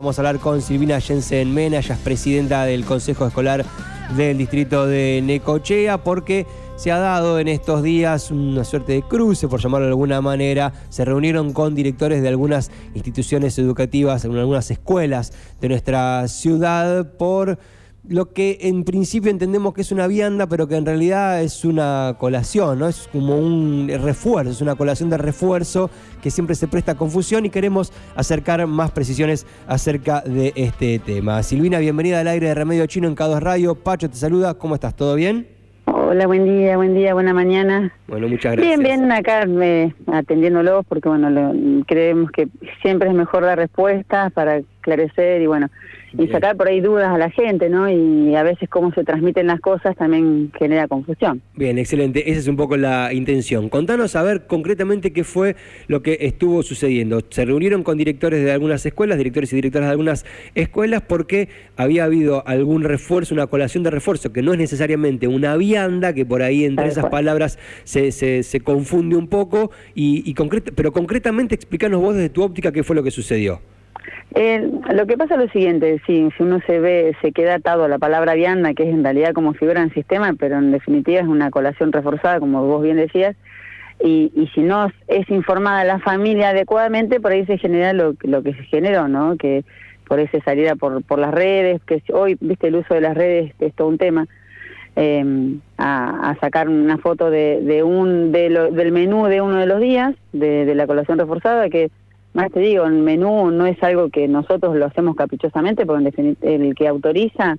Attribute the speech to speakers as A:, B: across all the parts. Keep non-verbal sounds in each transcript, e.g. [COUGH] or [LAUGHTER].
A: Vamos a hablar con Silvina Jensen Mena, ella es presidenta del Consejo Escolar del Distrito de Necochea, porque se ha dado en estos días una suerte de cruce, por llamarlo de alguna manera. Se reunieron con directores de algunas instituciones educativas, en algunas escuelas de nuestra ciudad, por lo que en principio entendemos que es una vianda, pero que en realidad es una colación, ¿no? Es como un refuerzo, es una colación de refuerzo que siempre se presta a confusión y queremos acercar más precisiones acerca de este tema. Silvina, bienvenida al aire de Remedio Chino en K2 Radio. Pacho te saluda, ¿cómo estás? ¿Todo bien?
B: Hola, buen día, buen día, buena mañana.
A: Bueno, muchas gracias.
B: Bien, bien, acá me, atendiéndolos porque, bueno, creemos que siempre es mejor la respuesta para esclarecer y, bueno, y sacar por ahí dudas a la gente, ¿no? Y a veces cómo se transmiten las cosas también genera confusión.
A: Bien, excelente. Esa es un poco la intención. Contanos a ver concretamente qué fue lo que estuvo sucediendo. Se reunieron con directores de algunas escuelas, directores y directoras de algunas escuelas, porque había habido algún refuerzo, una colación de refuerzo, que no es necesariamente una vianda, que por ahí entre esas palabras se, se, se, confunde un poco, y, y pero concretamente explícanos vos desde tu óptica qué fue lo que sucedió.
B: Eh, lo que pasa es lo siguiente, sí, si uno se ve, se queda atado a la palabra vianda, que es en realidad como figura en sistema, pero en definitiva es una colación reforzada, como vos bien decías, y, y si no es informada la familia adecuadamente, por ahí se genera lo, lo que se generó, ¿no? Que por ese salida por, por las redes, que hoy, viste, el uso de las redes es todo un tema, eh, a, sacar una foto de, de un de del menú de uno de los días, de la colación reforzada, que más te digo, el menú no es algo que nosotros lo hacemos caprichosamente, porque el que autoriza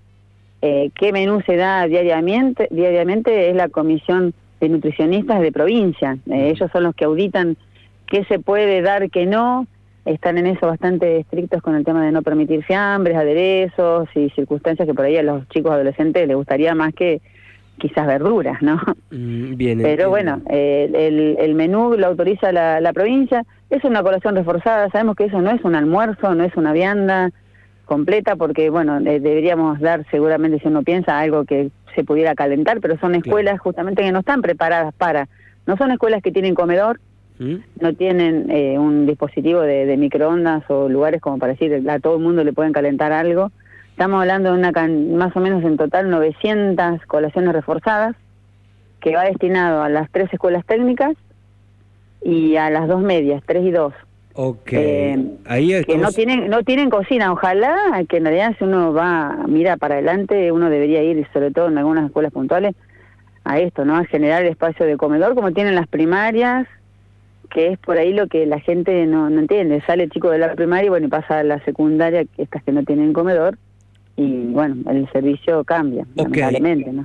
B: eh, qué menú se da diariamente, diariamente es la Comisión de Nutricionistas de provincia. Eh, ellos son los que auditan qué se puede dar, qué no. Están en eso bastante estrictos con el tema de no permitir fiambres, aderezos y circunstancias que por ahí a los chicos adolescentes les gustaría más que quizás verduras, ¿no? Mm, bien, Pero bueno, el, el, menú lo autoriza la, la, provincia, es una colación reforzada, sabemos que eso no es un almuerzo, no es una vianda completa, porque bueno, eh, deberíamos dar seguramente, si uno piensa, algo que se pudiera calentar, pero son escuelas justamente que no están preparadas para, no son escuelas que tienen comedor, ¿Mm? no tienen eh, un dispositivo de, de, microondas o lugares como para decir a todo el mundo le pueden calentar algo, Estamos hablando de una más o menos en total 900 colaciones reforzadas, que va destinado a las tres escuelas técnicas y a las dos medias, tres y dos.
A: Ok. Eh, Ahí
B: Que no tienen, no tienen cocina. Ojalá que en realidad si uno va, mira para adelante, uno debería ir, sobre todo en algunas escuelas puntuales, a esto, ¿no? A generar el espacio de comedor como tienen las primarias, que es por ahí lo que la gente no, no entiende. Sale el chico de la primaria y bueno, y pasa a la secundaria, estas que no tienen comedor, y bueno, el servicio cambia,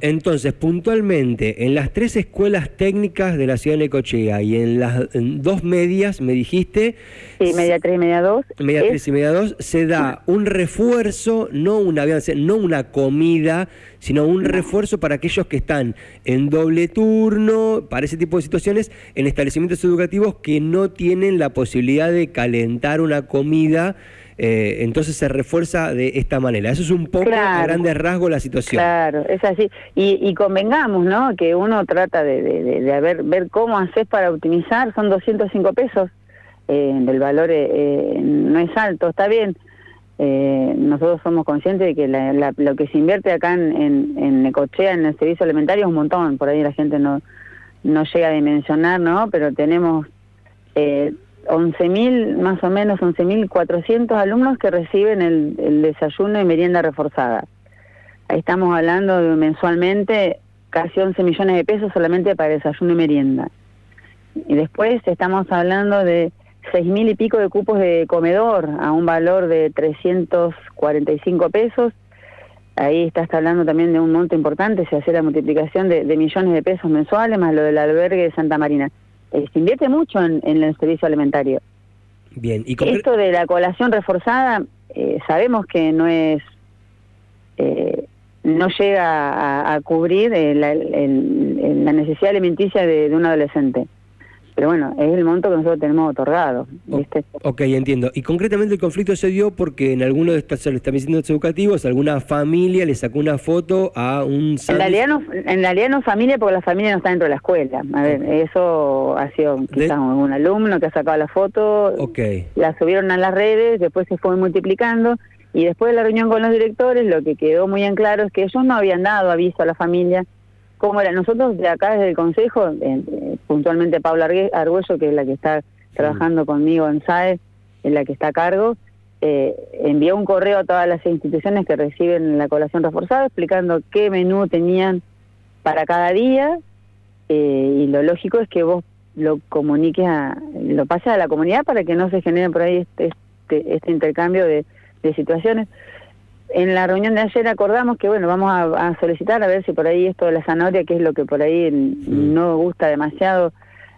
A: Entonces, puntualmente, en las tres escuelas técnicas de la ciudad de Necochea y en las dos medias, me dijiste...
B: Sí, media 3 y media 2.
A: Media 3 y media 2, se da un refuerzo, no una, no una comida, sino un refuerzo para aquellos que están en doble turno, para ese tipo de situaciones, en establecimientos educativos que no tienen la posibilidad de calentar una comida eh, entonces se refuerza de esta manera. Eso es un poco a grandes rasgos la situación.
B: Claro, es así. Y, convengamos, ¿no? Que uno trata de, de, ver, ver cómo haces para optimizar. Son 205 pesos. Eh, el valor eh, no es alto, está bien. Eh, nosotros somos conscientes de que lo que se invierte acá en, en, en Necochea, en el servicio alimentario, es un montón. Por ahí la gente no, no llega a dimensionar, ¿no? Pero tenemos eh, 11.000, más o menos 11.400 alumnos que reciben el, desayuno y merienda reforzada. Ahí estamos hablando de mensualmente casi 11 millones de pesos solamente para desayuno y merienda. Y después estamos hablando de 6.000 y pico de cupos de comedor a un valor de 345 pesos. Ahí está, hablando también de un monto importante, se hace la multiplicación de millones de pesos mensuales, más lo del albergue de Santa Marina. Eh, se invierte mucho en, el servicio alimentario.
A: Bien,
B: ¿Y Esto de la colación reforzada, eh, sabemos que no es, eh, no llega a, cubrir la, necesidad alimenticia de, un adolescente. Pero bueno, es el monto que nosotros tenemos otorgado. ¿viste?
A: Ok, entiendo. Y concretamente el conflicto se dio porque en alguno de estos establecimientos educativos alguna familia le sacó una foto a un...
B: En realidad, no, en realidad no familia porque la familia no está dentro de la escuela. A ver, eso ha sido quizás un alumno que ha sacado la foto,
A: okay.
B: la subieron a las redes, después se fue multiplicando y después de la reunión con los directores lo que quedó muy en claro es que ellos no habían dado aviso a la familia cómo era. Nosotros de acá desde el Consejo, eh, puntualmente Paula Argüello, que es la que está trabajando conmigo en SAE, es la que está a cargo, eh, envió un correo a todas las instituciones que reciben la colación reforzada explicando qué menú tenían para cada día eh, y lo lógico es que vos lo comuniques, a, lo pases a la comunidad para que no se genere por ahí este, este, este intercambio de, de situaciones en la reunión de ayer acordamos que, bueno, vamos a, solicitar a ver si por ahí esto de la zanahoria, que es lo que por ahí no gusta demasiado,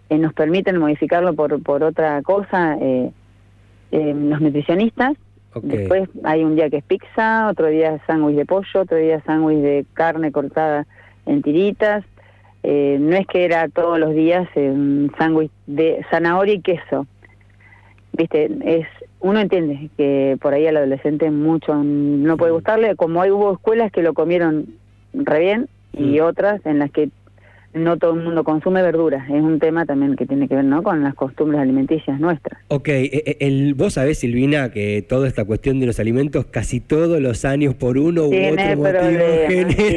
B: eh, nos permiten modificarlo por, por otra cosa eh, eh, los nutricionistas. Después hay un día que es pizza, otro día sándwich de pollo, otro día sándwich de carne cortada en tiritas. no es que era todos los días un sándwich de zanahoria y queso. Viste, es uno entiende que por ahí al adolescente mucho no puede gustarle, como hay hubo escuelas que lo comieron re bien y otras en las que no todo el mundo consume verduras. Es un tema también que tiene que ver ¿no? con las costumbres alimenticias nuestras.
A: Ok, eh, eh, el, vos sabés, Silvina, que toda esta cuestión de los alimentos casi todos los años por uno u otro motivo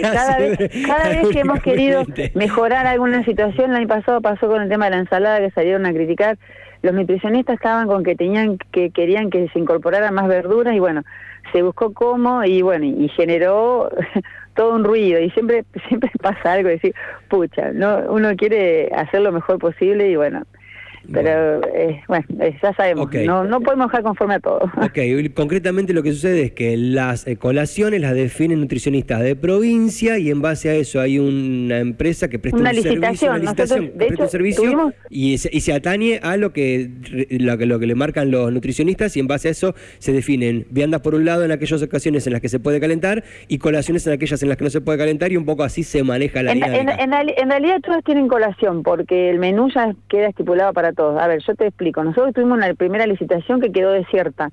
B: cada, vez, cada vez que hemos querido [LAUGHS] mejorar alguna situación, el año pasado pasó con el tema de la ensalada que salieron a criticar los nutricionistas estaban con que tenían que querían que se incorporara más verduras y bueno se buscó cómo y bueno y generó [LAUGHS] todo un ruido. Y siempre [LAUGHS] siempre pasa algo decir pucha no uno quiere hacer lo mejor posible y bueno pero eh, bueno, eh, ya sabemos, no, no podemos dejar conforme a todo. [LAUGHS]
A: Ok, concretamente lo que sucede es que las eh, colaciones las definen nutricionistas de provincia y en base a eso hay una empresa que presta
B: un servicio, una licitación,
A: un servicio y, se, y se atañe a lo que, lo que lo que le marcan los nutricionistas y en base a eso se definen viandas por un lado en aquellas ocasiones en las que se puede calentar y colaciones en aquellas en las que no se puede calentar y un poco así se maneja la
B: en,
A: dinámica.
B: En, en realidad todas tienen colación porque el menú ya queda estipulado para a ver, yo te explico. Nosotros tuvimos una primera licitación que quedó desierta.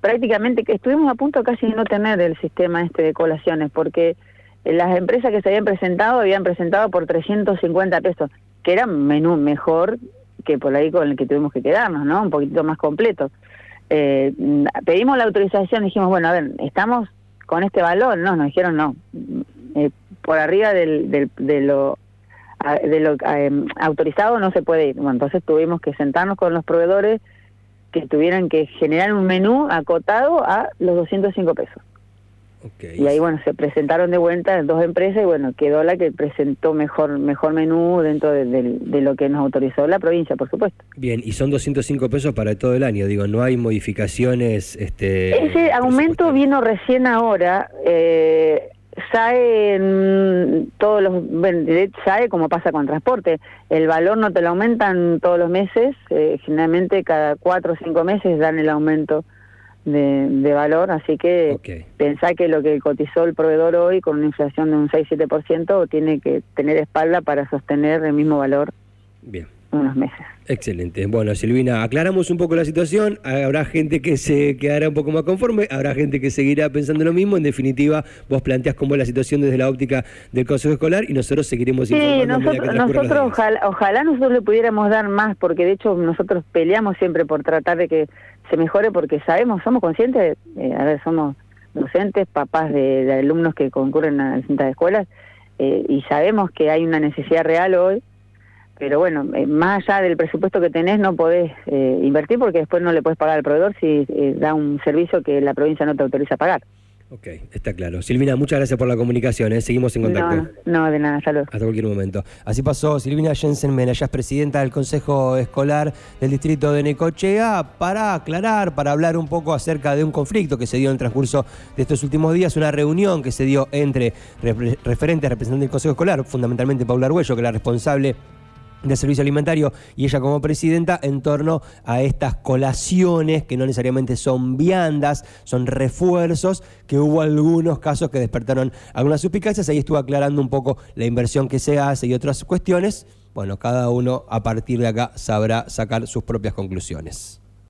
B: Prácticamente que estuvimos a punto casi de no tener el sistema este de colaciones, porque las empresas que se habían presentado habían presentado por 350 pesos, que era menú mejor que por ahí con el que tuvimos que quedarnos, ¿no? Un poquito más completo. Eh, pedimos la autorización, dijimos, bueno, a ver, estamos con este valor, no, nos dijeron no, eh, por arriba del, del, de lo de lo em, autorizado no se puede ir. Bueno, entonces tuvimos que sentarnos con los proveedores que tuvieran que generar un menú acotado a los 205 pesos. Y ahí, bueno, se presentaron de vuelta dos empresas y, bueno, quedó la que presentó mejor mejor menú dentro de, lo que nos autorizó la provincia, por supuesto.
A: Bien, y son 205 pesos para todo el año, digo, no hay modificaciones. este
B: Ese aumento vino recién ahora. Eh, SAE en todos los SAE como pasa con transporte el valor no te lo aumentan todos los meses eh, generalmente cada cuatro o cinco meses dan el aumento de, valor así que pensá que lo que cotizó el proveedor hoy con una inflación de un 6-7% tiene que tener espalda para sostener el mismo valor.
A: Bien
B: unos meses.
A: Excelente. Bueno, Silvina, aclaramos un poco la situación. Habrá gente que se quedará un poco más conforme, habrá gente que seguirá pensando lo mismo. En definitiva, vos planteás cómo es la situación desde la óptica del Consejo Escolar y nosotros seguiremos informando.
B: Sí, nosotros, nosotros ojalá, ojalá nosotros le pudiéramos dar más, porque de hecho nosotros peleamos siempre por tratar de que se mejore, porque sabemos, somos conscientes, eh, a ver, somos docentes, papás de, alumnos que concurren a distintas escuelas, eh, y sabemos que hay una necesidad real hoy pero bueno, eh, más allá del presupuesto que tenés no podés eh, invertir porque después no le puedes pagar al proveedor si eh, da un servicio que la provincia no te autoriza a pagar.
A: Ok, está claro. Silvina, muchas gracias por la comunicación, seguimos en contacto.
B: No, de nada, saludos.
A: Hasta cualquier momento. Así pasó Silvina Jensen Mena, ella es presidenta del Consejo Escolar del Distrito de Necochea, para aclarar, para hablar un poco acerca de un conflicto que se dio en el transcurso de estos últimos días, una reunión que se dio entre referentes, representantes del Consejo Escolar, fundamentalmente Paula Arguello, que es la responsable de servicio alimentario y ella como presidenta en torno a estas colaciones que no necesariamente son viandas, son refuerzos, que hubo algunos casos que despertaron algunas suspicacias, ahí estuvo aclarando un poco la inversión que se hace y otras cuestiones bueno, cada uno a partir de acá sabrá sacar sus propias conclusiones.